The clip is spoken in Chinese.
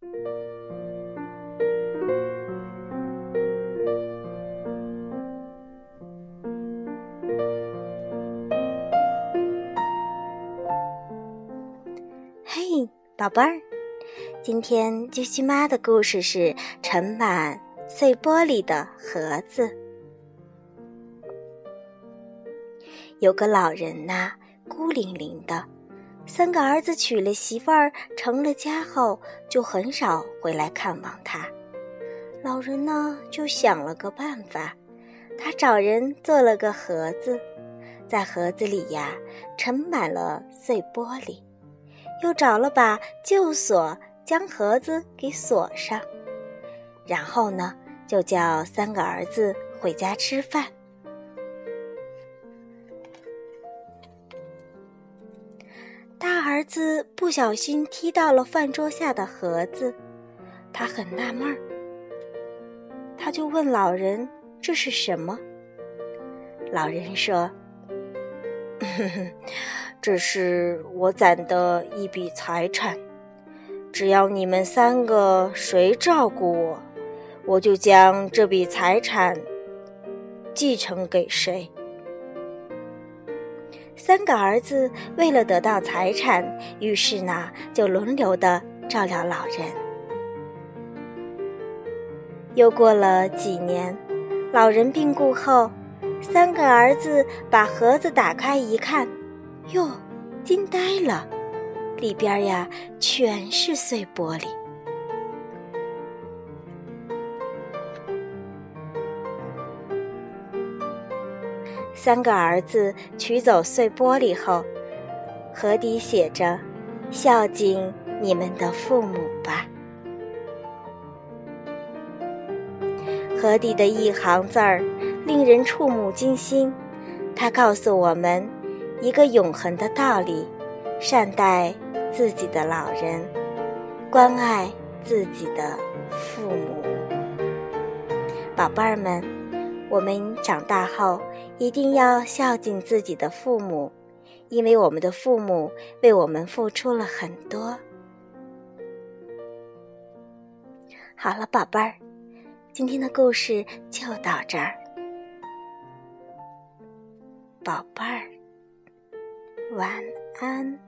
嘿，宝贝儿，今天啾啾妈的故事是盛满碎玻璃的盒子。有个老人呐，孤零零的，三个儿子娶了媳妇儿，成了家后，就很少回来看望他。老人呢，就想了个办法，他找人做了个盒子，在盒子里呀，盛满了碎玻璃。又找了把旧锁，将盒子给锁上。然后呢，就叫三个儿子回家吃饭。子不小心踢到了饭桌下的盒子，他很纳闷儿，他就问老人：“这是什么？”老人说：“。”这是我攒的一笔财产，只要你们三个谁照顾我，我就将这笔财产继承给谁。三个儿子为了得到财产，于是呢就轮流的照料老人。又过了几年，老人病故后，三个儿子把盒子打开一看。哟，惊呆了！里边呀全是碎玻璃。三个儿子取走碎玻璃后，盒底写着：“孝敬你们的父母吧。”盒底的一行字儿令人触目惊心，它告诉我们。一个永恒的道理：善待自己的老人，关爱自己的父母。宝贝儿们，我们长大后一定要孝敬自己的父母，因为我们的父母为我们付出了很多。好了，宝贝儿，今天的故事就到这儿，宝贝儿。晚安。